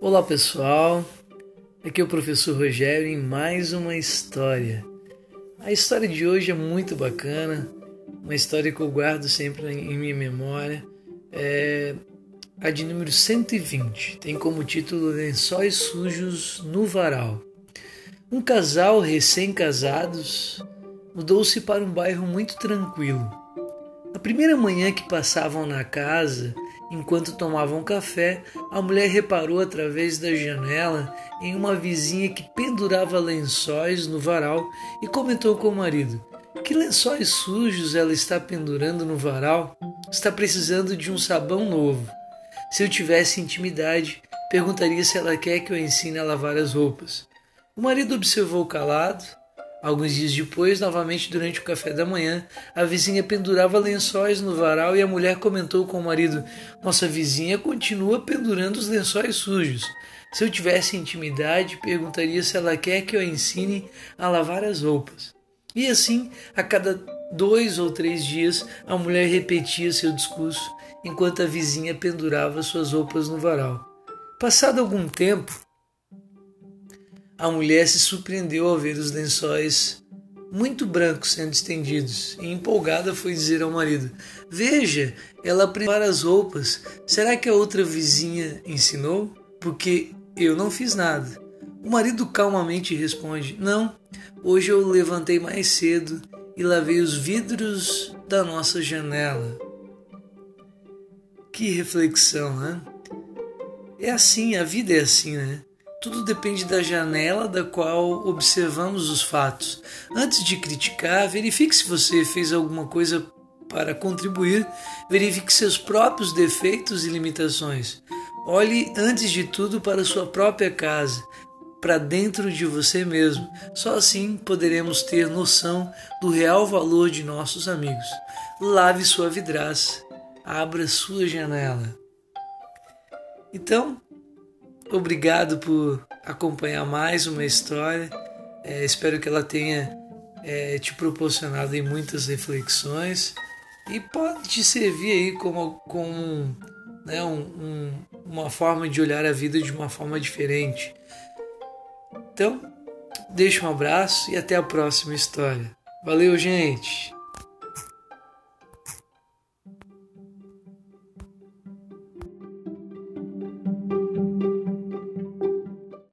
Olá pessoal, aqui é o professor Rogério em mais uma história. A história de hoje é muito bacana, uma história que eu guardo sempre em minha memória. É a de número 120, tem como título Lençóis Sujos no Varal. Um casal recém-casados mudou-se para um bairro muito tranquilo. Na primeira manhã que passavam na casa, Enquanto tomavam café, a mulher reparou através da janela em uma vizinha que pendurava lençóis no varal e comentou com o marido: Que lençóis sujos ela está pendurando no varal? Está precisando de um sabão novo. Se eu tivesse intimidade, perguntaria se ela quer que eu ensine a lavar as roupas. O marido observou calado, Alguns dias depois, novamente durante o café da manhã, a vizinha pendurava lençóis no varal e a mulher comentou com o marido: Nossa vizinha continua pendurando os lençóis sujos. Se eu tivesse intimidade, perguntaria se ela quer que eu ensine a lavar as roupas. E assim, a cada dois ou três dias, a mulher repetia seu discurso enquanto a vizinha pendurava suas roupas no varal. Passado algum tempo, a mulher se surpreendeu ao ver os lençóis muito brancos sendo estendidos e empolgada foi dizer ao marido: Veja, ela prepara as roupas. Será que a outra vizinha ensinou? Porque eu não fiz nada. O marido calmamente responde: Não, hoje eu levantei mais cedo e lavei os vidros da nossa janela. Que reflexão, né? É assim, a vida é assim, né? Tudo depende da janela da qual observamos os fatos. Antes de criticar, verifique se você fez alguma coisa para contribuir, verifique seus próprios defeitos e limitações. Olhe antes de tudo para sua própria casa, para dentro de você mesmo. Só assim poderemos ter noção do real valor de nossos amigos. Lave sua vidraça, abra sua janela. Então, Obrigado por acompanhar mais uma história. É, espero que ela tenha é, te proporcionado muitas reflexões e pode te servir aí como, como né, um, um, uma forma de olhar a vida de uma forma diferente. Então, deixa um abraço e até a próxima história. Valeu, gente!